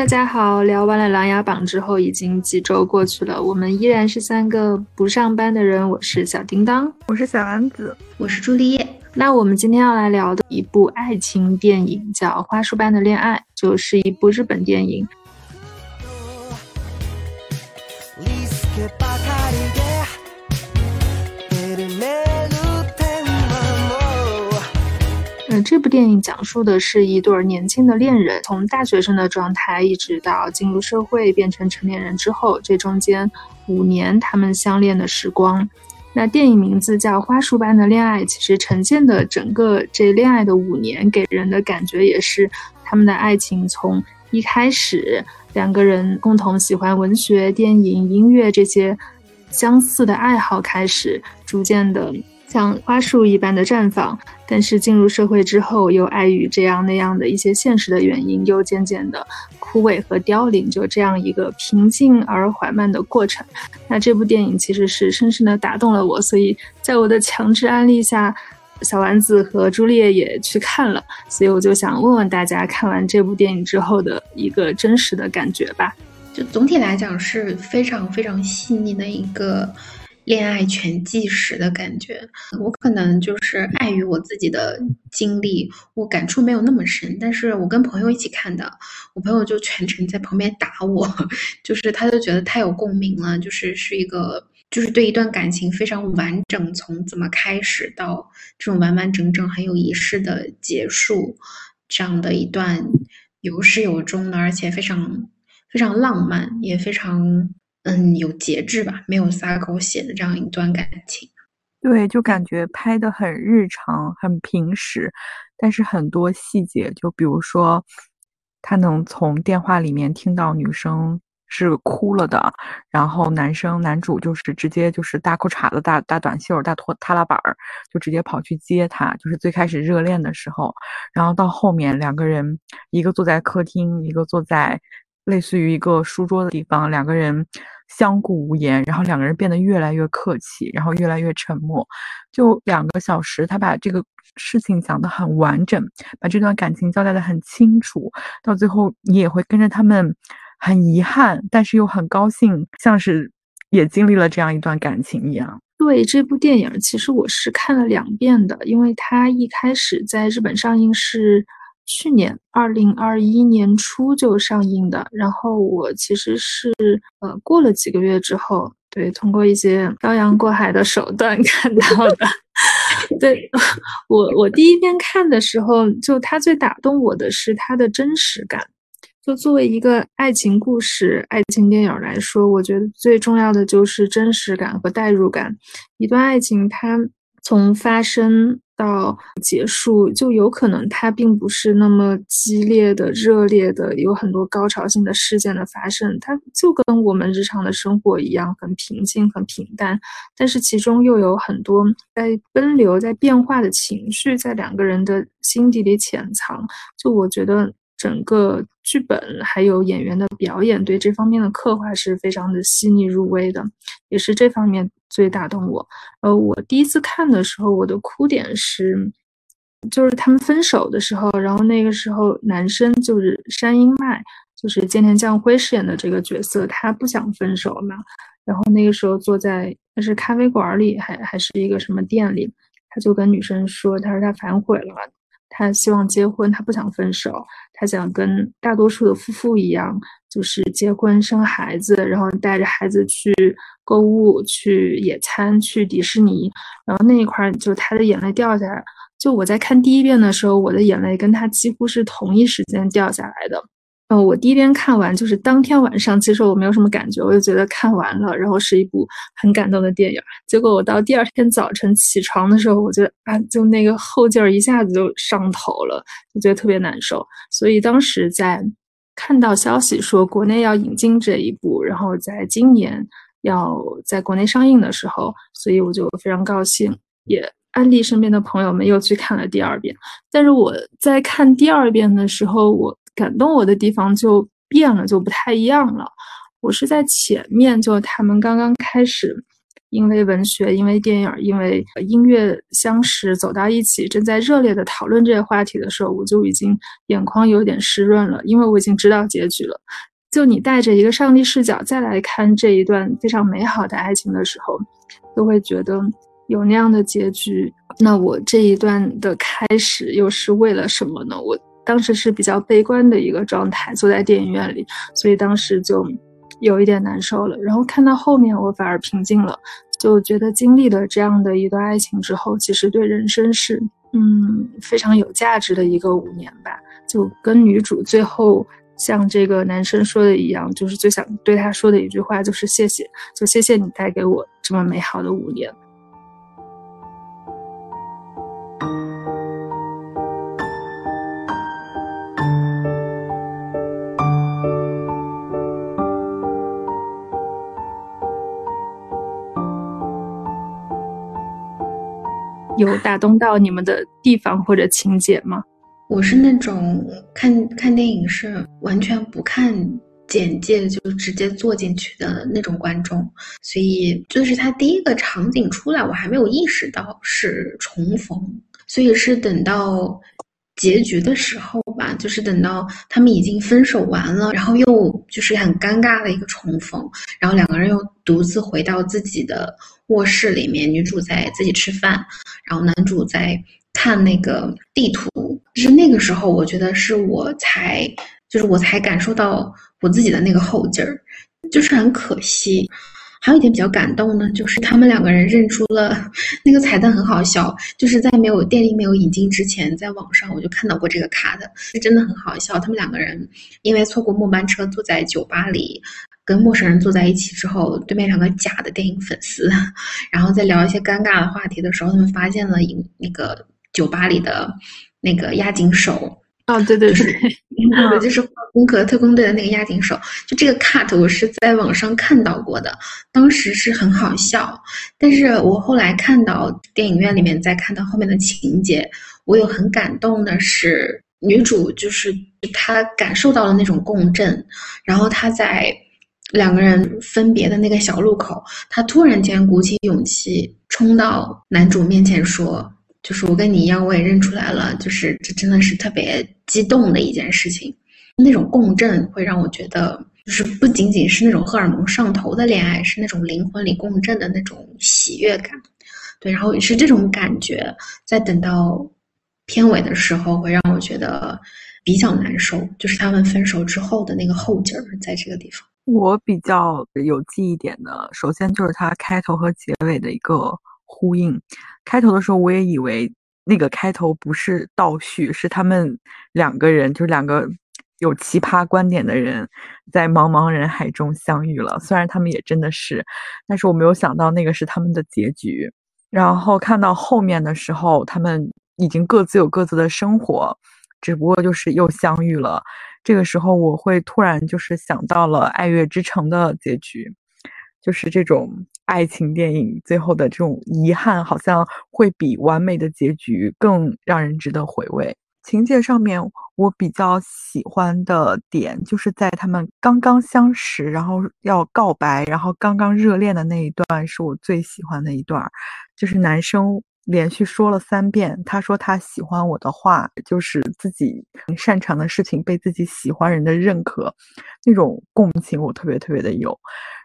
大家好！聊完了《琅琊榜》之后，已经几周过去了，我们依然是三个不上班的人。我是小叮当，我是小丸子，我是朱丽叶。那我们今天要来聊的一部爱情电影叫《花束般的恋爱》，就是一部日本电影。这部电影讲述的是一对年轻的恋人，从大学生的状态一直到进入社会变成成年人之后，这中间五年他们相恋的时光。那电影名字叫《花束般的恋爱》，其实呈现的整个这恋爱的五年，给人的感觉也是他们的爱情从一开始两个人共同喜欢文学、电影、音乐这些相似的爱好开始，逐渐的。像花束一般的绽放，但是进入社会之后，又碍于这样那样的一些现实的原因，又渐渐的枯萎和凋零，就这样一个平静而缓慢的过程。那这部电影其实是深深的打动了我，所以在我的强制安利下，小丸子和朱丽叶也去看了。所以我就想问问大家，看完这部电影之后的一个真实的感觉吧。就总体来讲是非常非常细腻的一个。恋爱全纪实的感觉，我可能就是碍于我自己的经历，我感触没有那么深。但是我跟朋友一起看的，我朋友就全程在旁边打我，就是他就觉得太有共鸣了，就是是一个，就是对一段感情非常完整，从怎么开始到这种完完整整、很有仪式的结束，这样的一段有始有终的，而且非常非常浪漫，也非常。嗯，有节制吧，没有撒狗血的这样一段感情。对，就感觉拍的很日常，很平实，但是很多细节，就比如说，他能从电话里面听到女生是哭了的，然后男生男主就是直接就是大裤衩子、大大短袖、大拖踏拉板儿，就直接跑去接她。就是最开始热恋的时候，然后到后面两个人，一个坐在客厅，一个坐在。类似于一个书桌的地方，两个人相顾无言，然后两个人变得越来越客气，然后越来越沉默。就两个小时，他把这个事情讲得很完整，把这段感情交代得很清楚。到最后，你也会跟着他们，很遗憾，但是又很高兴，像是也经历了这样一段感情一样。对这部电影，其实我是看了两遍的，因为它一开始在日本上映是。去年二零二一年初就上映的，然后我其实是呃过了几个月之后，对，通过一些漂洋过海的手段 看到的。对 我，我第一遍看的时候，就它最打动我的是它的真实感。就作为一个爱情故事、爱情电影来说，我觉得最重要的就是真实感和代入感。一段爱情，它从发生。到结束就有可能，它并不是那么激烈的、热烈的，有很多高潮性的事件的发生，它就跟我们日常的生活一样，很平静、很平淡。但是其中又有很多在奔流、在变化的情绪，在两个人的心底里潜藏。就我觉得。整个剧本还有演员的表演，对这方面的刻画是非常的细腻入微的，也是这方面最打动我。呃，我第一次看的时候，我的哭点是，就是他们分手的时候，然后那个时候男生就是山阴麦，就是菅田将晖饰演的这个角色，他不想分手嘛，然后那个时候坐在那是咖啡馆里，还还是一个什么店里，他就跟女生说，他说他反悔了。他希望结婚，他不想分手，他想跟大多数的夫妇一样，就是结婚生孩子，然后带着孩子去购物、去野餐、去迪士尼。然后那一块儿，就他的眼泪掉下来。就我在看第一遍的时候，我的眼泪跟他几乎是同一时间掉下来的。呃，我第一遍看完就是当天晚上，其实我没有什么感觉，我就觉得看完了，然后是一部很感动的电影。结果我到第二天早晨起床的时候，我觉得啊，就那个后劲儿一下子就上头了，就觉得特别难受。所以当时在看到消息说国内要引进这一部，然后在今年要在国内上映的时候，所以我就非常高兴，也安利身边的朋友们又去看了第二遍。但是我在看第二遍的时候，我。感动我的地方就变了，就不太一样了。我是在前面，就他们刚刚开始因为文学、因为电影、因为音乐相识走到一起，正在热烈的讨论这些话题的时候，我就已经眼眶有点湿润了，因为我已经知道结局了。就你带着一个上帝视角再来看这一段非常美好的爱情的时候，都会觉得有那样的结局，那我这一段的开始又是为了什么呢？我当时是比较悲观的一个状态，坐在电影院里，所以当时就有一点难受了。然后看到后面，我反而平静了，就觉得经历了这样的一段爱情之后，其实对人生是嗯非常有价值的一个五年吧。就跟女主最后。像这个男生说的一样，就是最想对他说的一句话就是谢谢，就谢谢你带给我这么美好的五年。有 打动到你们的地方或者情节吗？我是那种看看电影是完全不看简介就直接坐进去的那种观众，所以就是他第一个场景出来，我还没有意识到是重逢，所以是等到结局的时候吧，就是等到他们已经分手完了，然后又就是很尴尬的一个重逢，然后两个人又独自回到自己的卧室里面，女主在自己吃饭，然后男主在。看那个地图，就是那个时候，我觉得是我才，就是我才感受到我自己的那个后劲儿，就是很可惜。还有一点比较感动呢，就是他们两个人认出了那个彩蛋，很好笑。就是在没有电力没有引进之前，在网上我就看到过这个卡的，是真的很好笑。他们两个人因为错过末班车，坐在酒吧里，跟陌生人坐在一起之后，对面两个假的电影粉丝，然后在聊一些尴尬的话题的时候，他们发现了一那个。酒吧里的那个押井守哦，对对对，那个就是 《攻壳特工队》的那个押井守。就这个 cut，我是在网上看到过的，当时是很好笑。但是我后来看到电影院里面，再看到后面的情节，我有很感动的是，女主就是她感受到了那种共振，然后她在两个人分别的那个小路口，他突然间鼓起勇气冲到男主面前说。就是我跟你一样，我也认出来了。就是这真的是特别激动的一件事情，那种共振会让我觉得，就是不仅仅是那种荷尔蒙上头的恋爱，是那种灵魂里共振的那种喜悦感。对，然后也是这种感觉，在等到片尾的时候，会让我觉得比较难受。就是他们分手之后的那个后劲儿，在这个地方，我比较有记忆点的，首先就是它开头和结尾的一个。呼应，开头的时候我也以为那个开头不是倒叙，是他们两个人，就是两个有奇葩观点的人，在茫茫人海中相遇了。虽然他们也真的是，但是我没有想到那个是他们的结局。然后看到后面的时候，他们已经各自有各自的生活，只不过就是又相遇了。这个时候我会突然就是想到了《爱乐之城》的结局。就是这种爱情电影最后的这种遗憾，好像会比完美的结局更让人值得回味。情节上面，我比较喜欢的点就是在他们刚刚相识，然后要告白，然后刚刚热恋的那一段，是我最喜欢的一段。就是男生连续说了三遍，他说他喜欢我的话，就是自己擅长的事情被自己喜欢人的认可，那种共情我特别特别的有。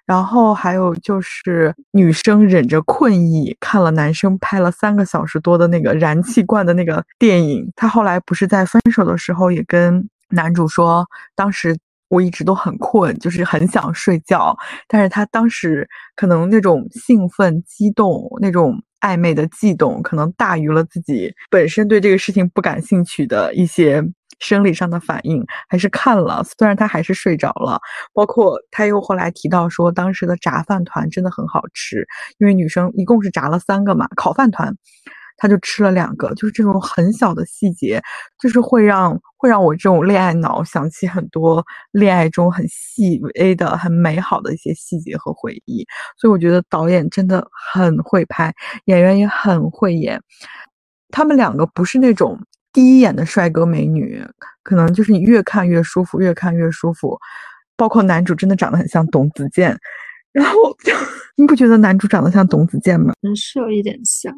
然后还有就是女生忍着困意看了男生拍了三个小时多的那个燃气罐的那个电影。她后来不是在分手的时候也跟男主说，当时我一直都很困，就是很想睡觉。但是他当时可能那种兴奋、激动、那种暧昧的悸动，可能大于了自己本身对这个事情不感兴趣的一些。生理上的反应还是看了，虽然他还是睡着了。包括他又后来提到说，当时的炸饭团真的很好吃，因为女生一共是炸了三个嘛，烤饭团，他就吃了两个。就是这种很小的细节，就是会让会让我这种恋爱脑想起很多恋爱中很细微的、很美好的一些细节和回忆。所以我觉得导演真的很会拍，演员也很会演。他们两个不是那种。第一眼的帅哥美女，可能就是你越看越舒服，越看越舒服。包括男主真的长得很像董子健，然后 你不觉得男主长得像董子健吗？嗯，是有一点像。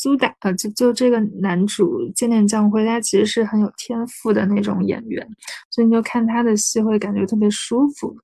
苏打啊，就就这个男主剑念将辉，他其实是很有天赋的那种演员，所以你就看他的戏会感觉特别舒服。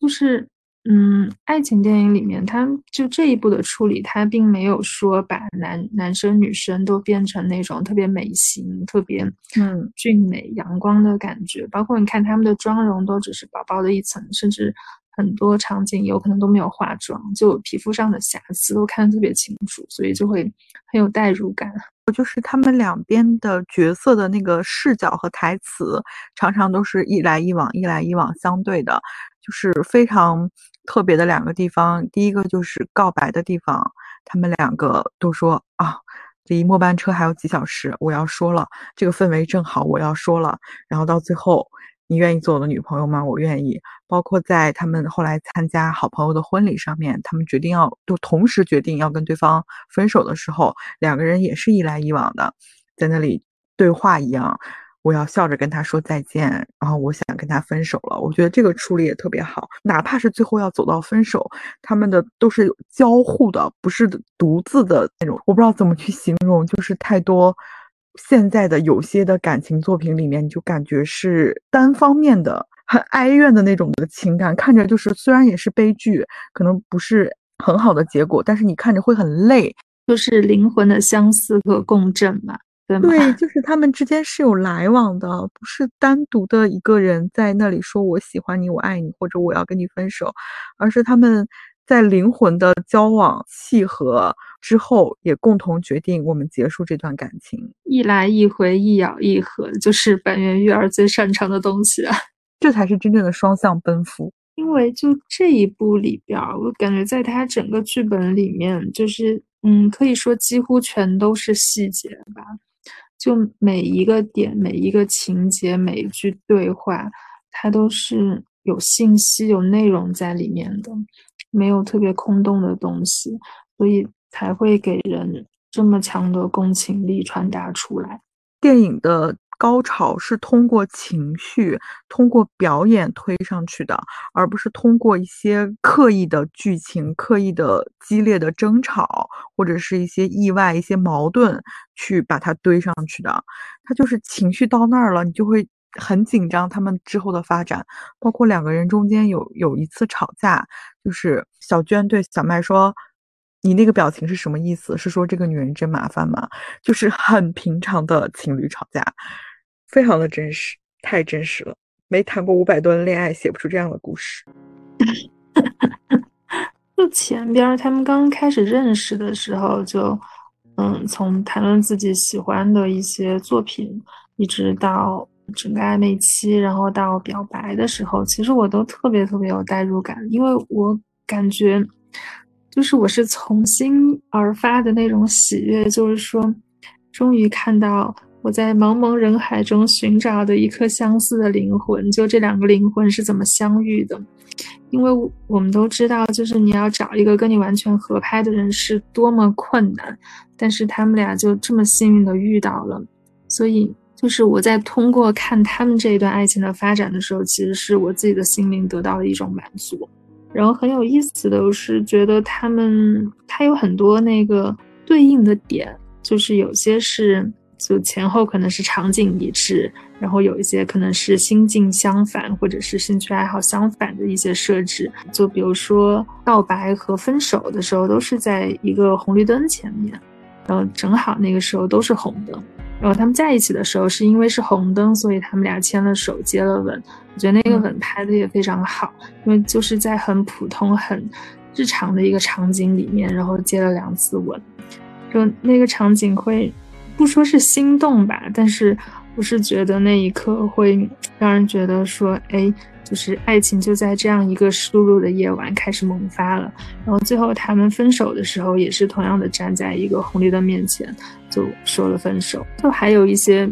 就是嗯，爱情电影里面，他就这一部的处理，他并没有说把男男生女生都变成那种特别美型、特别嗯俊美阳光的感觉。包括你看他们的妆容，都只是薄薄的一层，甚至。很多场景有可能都没有化妆，就皮肤上的瑕疵都看得特别清楚，所以就会很有代入感。就是他们两边的角色的那个视角和台词，常常都是一来一往、一来一往相对的，就是非常特别的两个地方。第一个就是告白的地方，他们两个都说啊，离末班车还有几小时，我要说了，这个氛围正好，我要说了。然后到最后。你愿意做我的女朋友吗？我愿意。包括在他们后来参加好朋友的婚礼上面，他们决定要都同时决定要跟对方分手的时候，两个人也是一来一往的，在那里对话一样。我要笑着跟他说再见，然后我想跟他分手了。我觉得这个处理也特别好，哪怕是最后要走到分手，他们的都是交互的，不是独自的那种。我不知道怎么去形容，就是太多。现在的有些的感情作品里面，你就感觉是单方面的、很哀怨的那种的情感，看着就是虽然也是悲剧，可能不是很好的结果，但是你看着会很累，就是灵魂的相似和共振嘛，对吗？对，就是他们之间是有来往的，不是单独的一个人在那里说我喜欢你、我爱你或者我要跟你分手，而是他们。在灵魂的交往契合之后，也共同决定我们结束这段感情。一来一回，一咬一合，就是板垣育儿最擅长的东西啊！这才是真正的双向奔赴。因为就这一部里边，我感觉在他整个剧本里面，就是嗯，可以说几乎全都是细节吧。就每一个点、每一个情节、每一句对话，它都是有信息、有内容在里面的。没有特别空洞的东西，所以才会给人这么强的共情力传达出来。电影的高潮是通过情绪、通过表演推上去的，而不是通过一些刻意的剧情、刻意的激烈的争吵，或者是一些意外、一些矛盾去把它堆上去的。它就是情绪到那儿了，你就会。很紧张，他们之后的发展，包括两个人中间有有一次吵架，就是小娟对小麦说：“你那个表情是什么意思？是说这个女人真麻烦吗？”就是 很平常的情侣吵架，非常的真实，太真实了。没谈过五百多的恋爱，写不出这样的故事。就前边他们刚开始认识的时候，就嗯，从谈论自己喜欢的一些作品，一直到。整个暧昧期，然后到表白的时候，其实我都特别特别有代入感，因为我感觉，就是我是从心而发的那种喜悦，就是说，终于看到我在茫茫人海中寻找的一颗相似的灵魂，就这两个灵魂是怎么相遇的？因为我们都知道，就是你要找一个跟你完全合拍的人是多么困难，但是他们俩就这么幸运的遇到了，所以。就是我在通过看他们这一段爱情的发展的时候，其实是我自己的心灵得到了一种满足。然后很有意思的是，觉得他们他有很多那个对应的点，就是有些是就前后可能是场景一致，然后有一些可能是心境相反，或者是兴趣爱好相反的一些设置。就比如说告白和分手的时候，都是在一个红绿灯前面，然后正好那个时候都是红灯。然后他们在一起的时候，是因为是红灯，所以他们俩牵了手，接了吻。我觉得那个吻拍的也非常好，因为就是在很普通、很日常的一个场景里面，然后接了两次吻，就那个场景会不说是心动吧，但是我是觉得那一刻会让人觉得说，哎。就是爱情就在这样一个湿漉漉的夜晚开始萌发了，然后最后他们分手的时候也是同样的站在一个红绿灯面前就说了分手。就还有一些，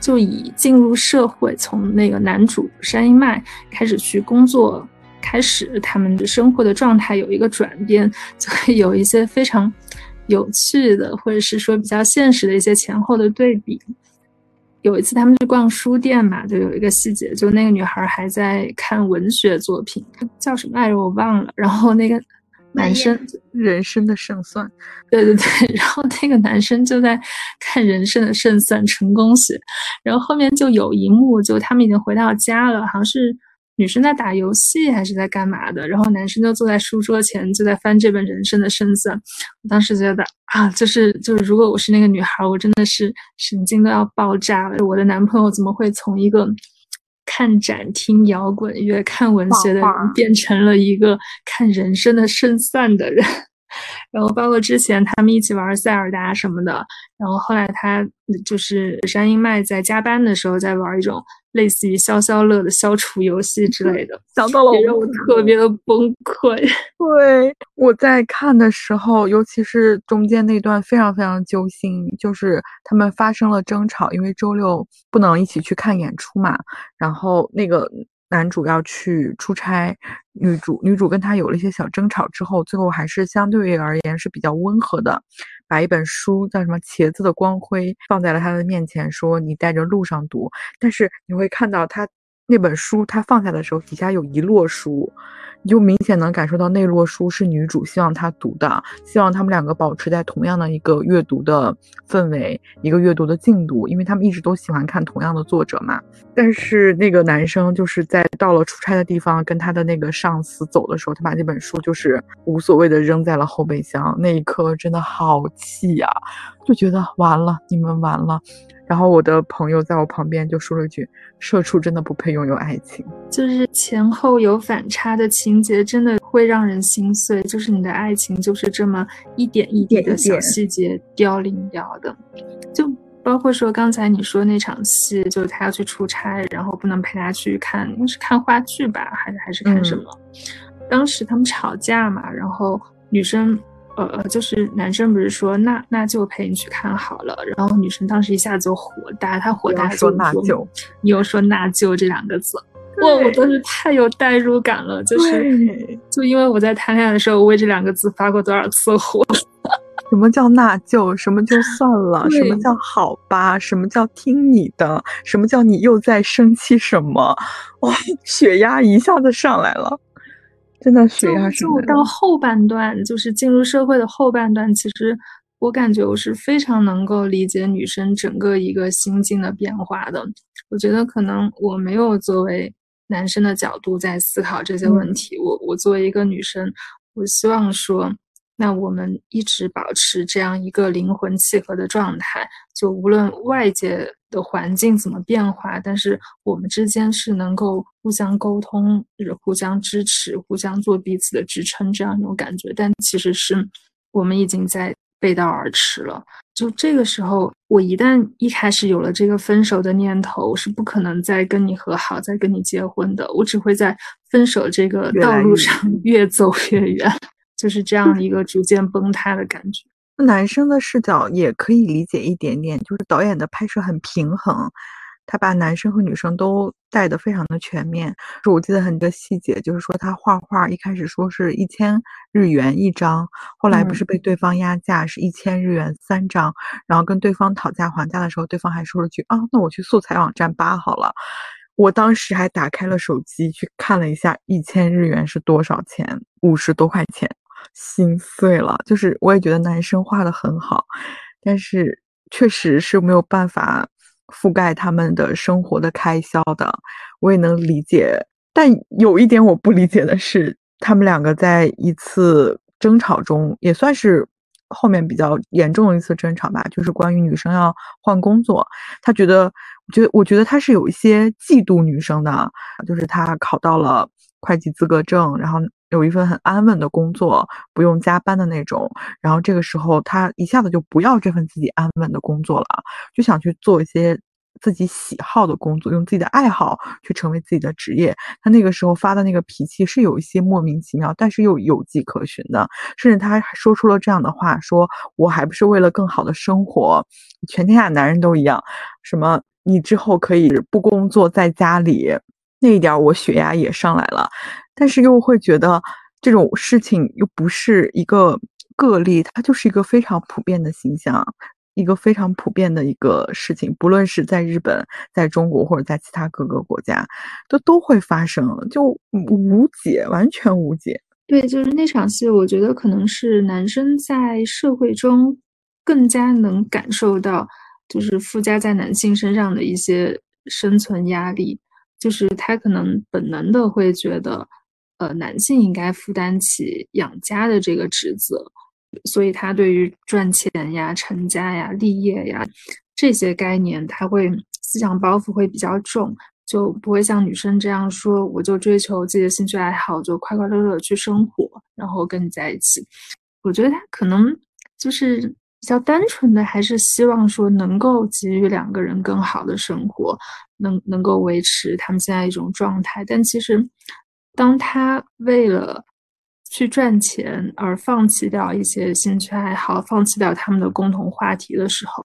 就以进入社会，从那个男主山一麦开始去工作，开始他们的生活的状态有一个转变，就会有一些非常有趣的，或者是说比较现实的一些前后的对比。有一次他们去逛书店嘛，就有一个细节，就那个女孩还在看文学作品，叫什么来着我忘了。然后那个男生人生的胜算，对对对，然后那个男生就在看人生的胜算成功学，然后后面就有一幕，就他们已经回到家了，好像是女生在打游戏还是在干嘛的，然后男生就坐在书桌前就在翻这本人生的胜算。我当时觉得啊，就是就是，如果我是那个女孩，我真的是神经都要爆炸了。我的男朋友怎么会从一个看展、听摇滚乐、看文学的人，变成了一个看人生的胜算的人？然后包括之前他们一起玩塞尔达什么的，然后后来他就是山鹰麦在加班的时候在玩一种类似于消消乐的消除游戏之类的，想到了让我特别的崩溃。对，我在看的时候，尤其是中间那段非常非常揪心，就是他们发生了争吵，因为周六不能一起去看演出嘛，然后那个。男主要去出差，女主女主跟他有了一些小争吵之后，最后还是相对而言是比较温和的，把一本书叫什么《茄子的光辉》放在了他的面前，说你带着路上读。但是你会看到他那本书，他放下的时候底下有一摞书。你就明显能感受到那摞书是女主希望他读的，希望他们两个保持在同样的一个阅读的氛围，一个阅读的进度，因为他们一直都喜欢看同样的作者嘛。但是那个男生就是在到了出差的地方，跟他的那个上司走的时候，他把那本书就是无所谓的扔在了后备箱。那一刻真的好气呀，就觉得完了，你们完了。然后我的朋友在我旁边就说了一句：“社畜真的不配拥有爱情。”就是前后有反差的情节，真的会让人心碎。就是你的爱情就是这么一点一滴的小细节凋零掉的。就包括说刚才你说那场戏，就是他要去出差，然后不能陪他去看，应该是看话剧吧，还是还是看什么？当时他们吵架嘛，然后女生。呃，就是男生不是说那那就陪你去看好了，然后女生当时一下子就火大，她火大说那就，你又说那就这两个字，哇，我真是太有代入感了，就是就因为我在谈恋爱的时候，我为这两个字发过多少次火？什么叫那就？什么就算了？什么叫好吧？什么叫听你的？什么叫你又在生气什么？哇，血压一下子上来了。真的血压就就到后半段，就是进入社会的后半段，其实我感觉我是非常能够理解女生整个一个心境的变化的。我觉得可能我没有作为男生的角度在思考这些问题，我我作为一个女生，我希望说。那我们一直保持这样一个灵魂契合的状态，就无论外界的环境怎么变化，但是我们之间是能够互相沟通、就是互相支持、互相做彼此的支撑这样一种感觉。但其实是我们已经在背道而驰了。就这个时候，我一旦一开始有了这个分手的念头，我是不可能再跟你和好、再跟你结婚的。我只会在分手这个道路上 越走越远。就是这样一个逐渐崩塌的感觉。男生的视角也可以理解一点点，就是导演的拍摄很平衡，他把男生和女生都带的非常的全面。就我记得很多细节，就是说他画画一开始说是一千日元一张，后来不是被对方压价是一千日元三张，然后跟对方讨价还价的时候，对方还说了句啊，那我去素材网站扒好了。我当时还打开了手机去看了一下，一千日元是多少钱？五十多块钱。心碎了，就是我也觉得男生画的很好，但是确实是没有办法覆盖他们的生活的开销的。我也能理解，但有一点我不理解的是，他们两个在一次争吵中，也算是后面比较严重的一次争吵吧，就是关于女生要换工作，他觉得，我觉得，我觉得他是有一些嫉妒女生的，就是他考到了会计资格证，然后。有一份很安稳的工作，不用加班的那种。然后这个时候，他一下子就不要这份自己安稳的工作了，就想去做一些自己喜好的工作，用自己的爱好去成为自己的职业。他那个时候发的那个脾气是有一些莫名其妙，但是又有迹可循的。甚至他还说出了这样的话：“说我还不是为了更好的生活，全天下男人都一样。什么你之后可以不工作，在家里。”那一点我血压也上来了。但是又会觉得这种事情又不是一个个例，它就是一个非常普遍的形象，一个非常普遍的一个事情，不论是在日本、在中国或者在其他各个国家，都都会发生，就无解，完全无解。对，就是那场戏，我觉得可能是男生在社会中更加能感受到，就是附加在男性身上的一些生存压力，就是他可能本能的会觉得，呃，男性应该负担起养家的这个职责，所以他对于赚钱呀、成家呀、立业呀这些概念，他会思想包袱会比较重。就不会像女生这样说，我就追求自己的兴趣爱好，就快快乐乐去生活，然后跟你在一起。我觉得他可能就是比较单纯的，还是希望说能够给予两个人更好的生活，能能够维持他们现在一种状态。但其实，当他为了去赚钱而放弃掉一些兴趣爱好，放弃掉他们的共同话题的时候，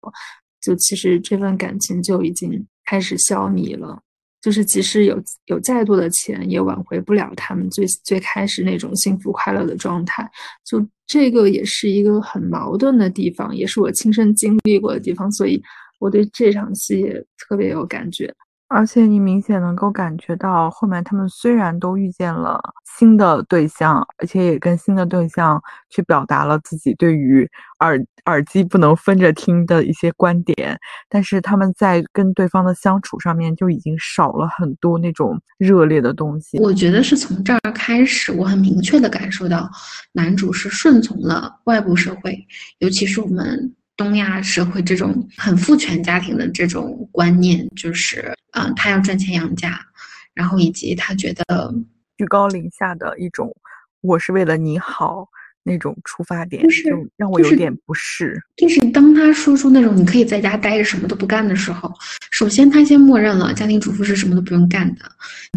就其实这份感情就已经开始消弭了。就是即使有有再多的钱，也挽回不了他们最最开始那种幸福快乐的状态。就这个也是一个很矛盾的地方，也是我亲身经历过的地方，所以我对这场戏也特别有感觉。而且你明显能够感觉到，后面他们虽然都遇见了新的对象，而且也跟新的对象去表达了自己对于耳耳机不能分着听的一些观点，但是他们在跟对方的相处上面就已经少了很多那种热烈的东西。我觉得是从这儿开始，我很明确的感受到，男主是顺从了外部社会，尤其是我们。东亚社会这种很父权家庭的这种观念，就是，嗯，他要赚钱养家，然后以及他觉得居高临下的一种，我是为了你好。那种出发点就是让我有点不适。就是当他说出那种你可以在家待着什么都不干的时候，首先他先默认了家庭主妇是什么都不用干的，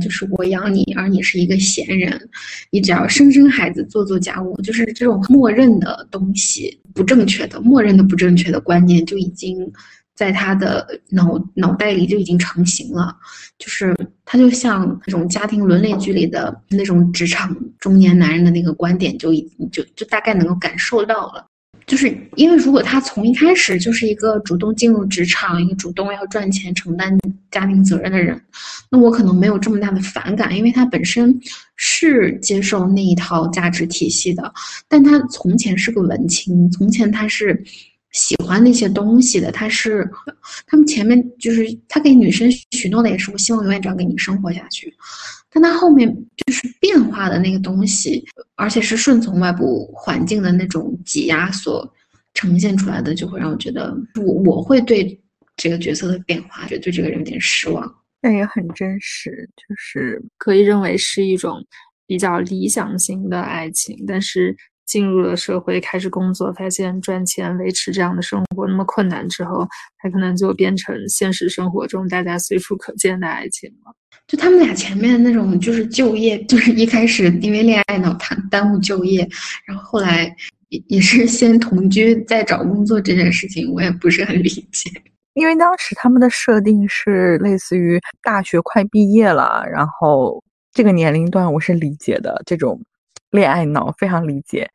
就是我养你，而你是一个闲人，你只要生生孩子，做做家务，就是这种默认的东西，不正确的，默认的不正确的观念就已经。在他的脑脑袋里就已经成型了，就是他就像那种家庭伦理剧里的那种职场中年男人的那个观点，就已就就大概能够感受到了。就是因为如果他从一开始就是一个主动进入职场、一个主动要赚钱、承担家庭责任的人，那我可能没有这么大的反感，因为他本身是接受那一套价值体系的。但他从前是个文青，从前他是。喜欢那些东西的，他是，他们前面就是他给女生许诺的也是，我希望永远这样跟你生活下去。但他后面就是变化的那个东西，而且是顺从外部环境的那种挤压所呈现出来的，就会让我觉得我我会对这个角色的变化，就对这个人有点失望。但也很真实，就是可以认为是一种比较理想型的爱情，但是。进入了社会，开始工作，发现赚钱维持这样的生活那么困难之后，他可能就变成现实生活中大家随处可见的爱情了。就他们俩前面那种，就是就业，就是一开始因为恋爱脑谈耽误就业，然后后来也也是先同居再找工作这件事情，我也不是很理解。因为当时他们的设定是类似于大学快毕业了，然后这个年龄段我是理解的这种。恋爱脑非常理解，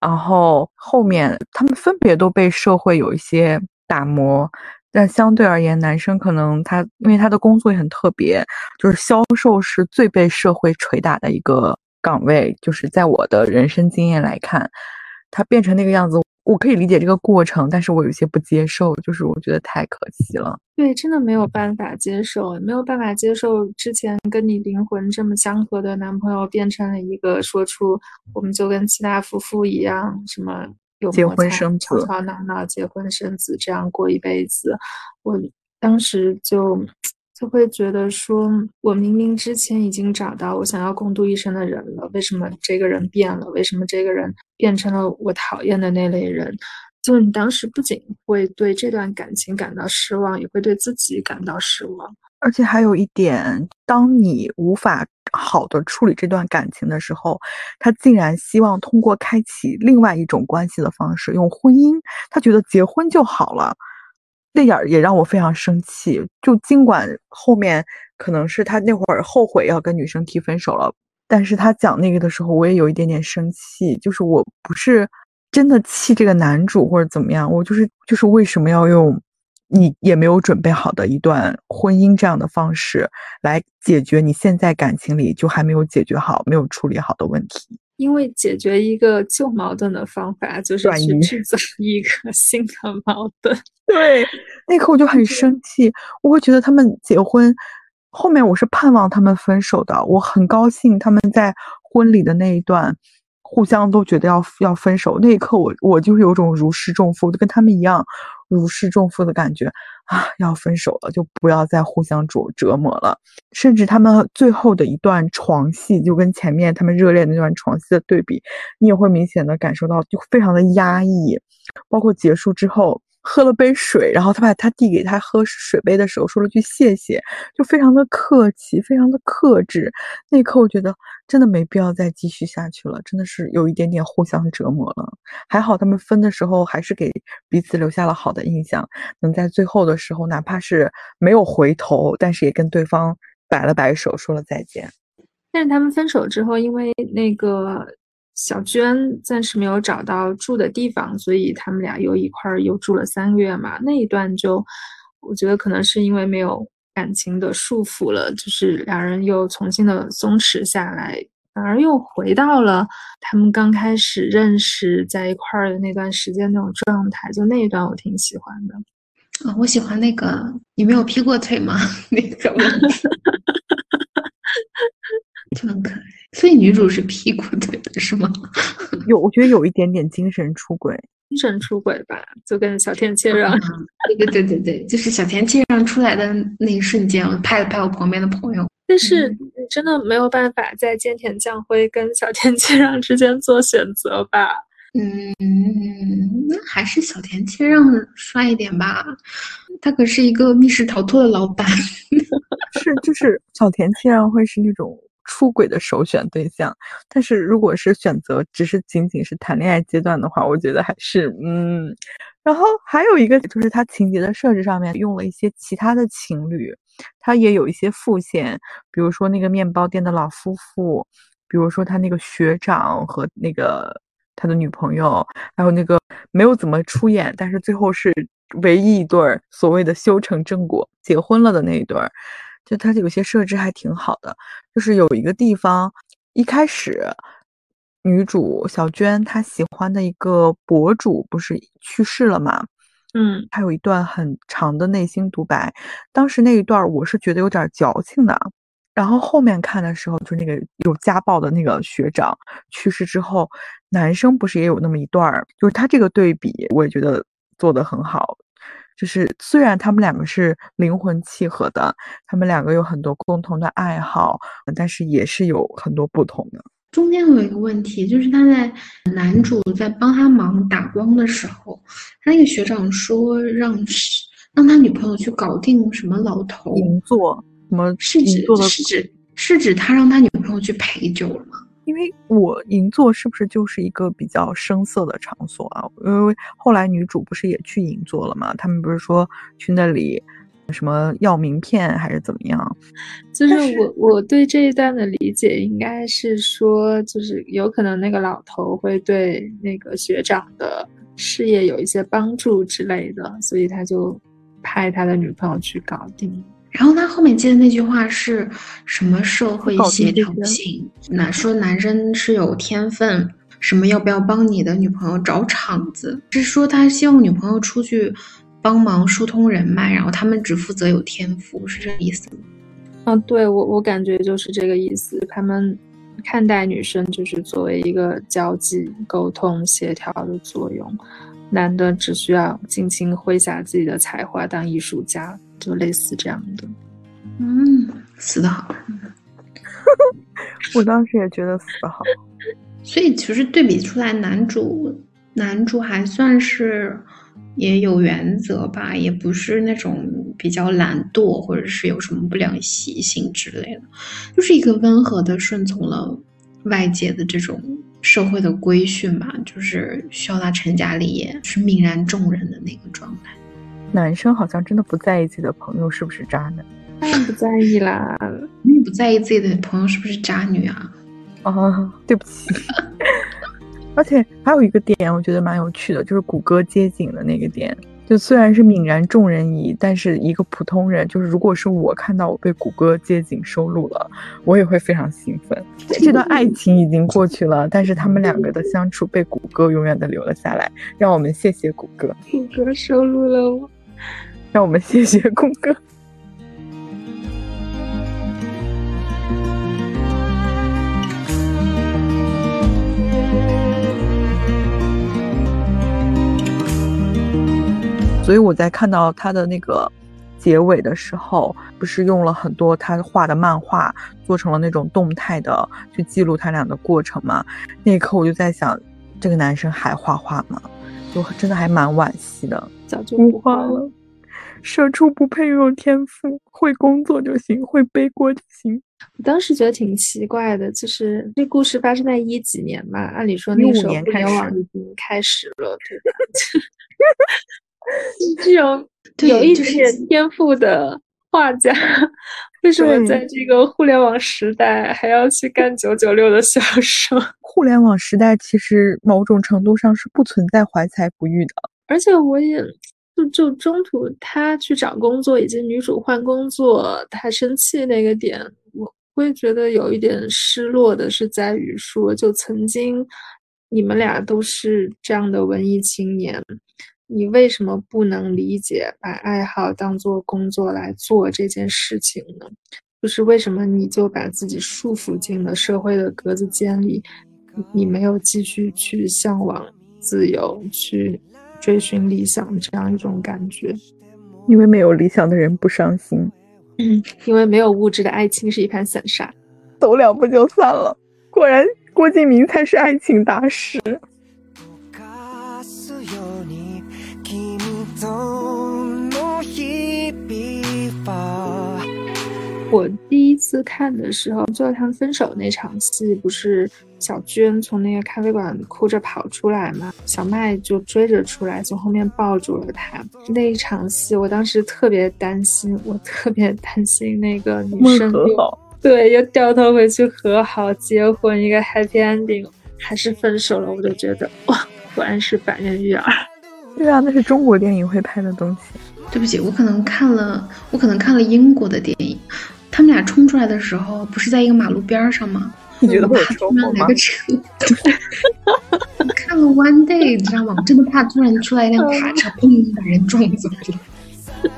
然后后面他们分别都被社会有一些打磨，但相对而言，男生可能他因为他的工作也很特别，就是销售是最被社会捶打的一个岗位，就是在我的人生经验来看，他变成那个样子。我可以理解这个过程，但是我有些不接受，就是我觉得太可惜了。对，真的没有办法接受，没有办法接受之前跟你灵魂这么相合的男朋友变成了一个说出我们就跟其他夫妇一样，什么有结婚生子、吵吵闹闹、结婚生子这样过一辈子。我当时就。就会觉得说，我明明之前已经找到我想要共度一生的人了，为什么这个人变了？为什么这个人变成了我讨厌的那类人？就你当时不仅会对这段感情感到失望，也会对自己感到失望。而且还有一点，当你无法好的处理这段感情的时候，他竟然希望通过开启另外一种关系的方式，用婚姻，他觉得结婚就好了。这点儿也让我非常生气。就尽管后面可能是他那会儿后悔要跟女生提分手了，但是他讲那个的时候，我也有一点点生气。就是我不是真的气这个男主或者怎么样，我就是就是为什么要用你也没有准备好的一段婚姻这样的方式来解决你现在感情里就还没有解决好、没有处理好的问题？因为解决一个旧矛盾的方法就是去制造一个新的矛盾。对，那刻我就很生气，我会觉得他们结婚后面，我是盼望他们分手的。我很高兴他们在婚礼的那一段互相都觉得要要分手，那一刻我我就是有种如释重负，就跟他们一样如释重负的感觉。啊，要分手了，就不要再互相折折磨了。甚至他们最后的一段床戏，就跟前面他们热恋那段床戏的对比，你也会明显的感受到，就非常的压抑。包括结束之后。喝了杯水，然后他把他递给他喝水杯的时候说了句谢谢，就非常的客气，非常的克制。那一刻我觉得真的没必要再继续下去了，真的是有一点点互相折磨了。还好他们分的时候还是给彼此留下了好的印象，能在最后的时候哪怕是没有回头，但是也跟对方摆了摆手说了再见。但是他们分手之后，因为那个。小娟暂时没有找到住的地方，所以他们俩又一块儿又住了三个月嘛。那一段就，我觉得可能是因为没有感情的束缚了，就是两人又重新的松弛下来，反而又回到了他们刚开始认识在一块儿的那段时间那种状态。就那一段我挺喜欢的。啊，我喜欢那个你没有劈过腿吗？那个 就很可爱。所以女主是屁股腿的是吗？有，我觉得有一点点精神出轨，精神出轨吧，就跟小田切让。对对对对对，就是小田切让出来的那一瞬间，我拍了拍我旁边的朋友。但是你真的没有办法在菅田将晖跟小田切让之间做选择吧？嗯，那还是小田切让帅一点吧，他可是一个密室逃脱的老板。是，就是小田切让会是那种。出轨的首选对象，但是如果是选择只是仅仅是谈恋爱阶段的话，我觉得还是嗯。然后还有一个就是他情节的设置上面用了一些其他的情侣，他也有一些副线，比如说那个面包店的老夫妇，比如说他那个学长和那个他的女朋友，还有那个没有怎么出演，但是最后是唯一一对儿所谓的修成正果结婚了的那一对儿。就它有些设置还挺好的，就是有一个地方，一开始女主小娟她喜欢的一个博主不是去世了嘛，嗯，她有一段很长的内心独白，当时那一段我是觉得有点矫情的，然后后面看的时候，就那个有家暴的那个学长去世之后，男生不是也有那么一段儿，就是他这个对比，我也觉得做的很好。就是虽然他们两个是灵魂契合的，他们两个有很多共同的爱好，但是也是有很多不同的。中间有一个问题，就是他在男主在帮他忙打光的时候，他那个学长说让让他女朋友去搞定什么老头银座，什么是指是指是指他让他女朋友去陪酒了吗？因为我银座是不是就是一个比较生涩的场所啊？因为后来女主不是也去银座了吗？他们不是说去那里什么要名片还是怎么样？就是我我对这一段的理解应该是说，就是有可能那个老头会对那个学长的事业有一些帮助之类的，所以他就派他的女朋友去搞定。然后他后面接的那句话是什么？社会协调性？那说男生是有天分，什么要不要帮你的女朋友找场子？是说他希望女朋友出去帮忙疏通人脉，然后他们只负责有天赋，是这个意思吗？啊，对我我感觉就是这个意思。他们看待女生就是作为一个交际、沟通、协调的作用，男的只需要尽情挥洒自己的才华当艺术家。就类似这样的，嗯，死的好，我当时也觉得死的好，所以其实对比出来，男主男主还算是也有原则吧，也不是那种比较懒惰或者是有什么不良习性之类的，就是一个温和的顺从了外界的这种社会的规训吧，就是需要他成家立业，是泯然众人的那个状态。男生好像真的不在意自己的朋友是不是渣男，当然不在意啦。你也不在意自己的朋友是不是渣女啊？啊，对不起。而且还有一个点，我觉得蛮有趣的，就是谷歌街景的那个点，就虽然是泯然众人矣，但是一个普通人，就是如果是我看到我被谷歌街景收录了，我也会非常兴奋。这段爱情已经过去了，但是他们两个的相处被谷歌永远的留了下来。让我们谢谢谷歌，谷歌收录了我。让我们谢谢空哥。所以我在看到他的那个结尾的时候，不是用了很多他画的漫画，做成了那种动态的去记录他俩的过程吗？那一刻我就在想，这个男生还画画吗？就真的还蛮惋惜的。早就不画了。社畜不配拥有天赋，会工作就行，会背锅就行。我当时觉得挺奇怪的，就是这故事发生在一几年嘛？按理说那时候互联网已经开始了，对吧？这种有一点天赋的画家，为什么在这个互联网时代还要去干九九六的销售？互联网时代其实某种程度上是不存在怀才不遇的。而且我也就就中途他去找工作，以及女主换工作，他生气那个点，我会觉得有一点失落的是在于说，就曾经你们俩都是这样的文艺青年。你为什么不能理解把爱好当做工作来做这件事情呢？就是为什么你就把自己束缚进了社会的格子间里，你没有继续去向往自由，去追寻理想这样一种感觉？因为没有理想的人不伤心，因为没有物质的爱情是一盘散沙，走两步就散了。果然，郭敬明才是爱情大师。我第一次看的时候，就他们分手那场戏，不是小娟从那个咖啡馆哭着跑出来嘛？小麦就追着出来，从后面抱住了她。那一场戏，我当时特别担心，我特别担心那个女生又对又掉头回去和好结婚，一个 happy ending，还是分手了。我就觉得哇，果然是百年育儿。对啊，那是中国电影会拍的东西。对不起，我可能看了，我可能看了英国的电影。他们俩冲出来的时候，不是在一个马路边上吗？你觉得会突然来个车？看了 One Day，你知道吗？我真的怕突然出来一辆卡车，砰，把人撞走了。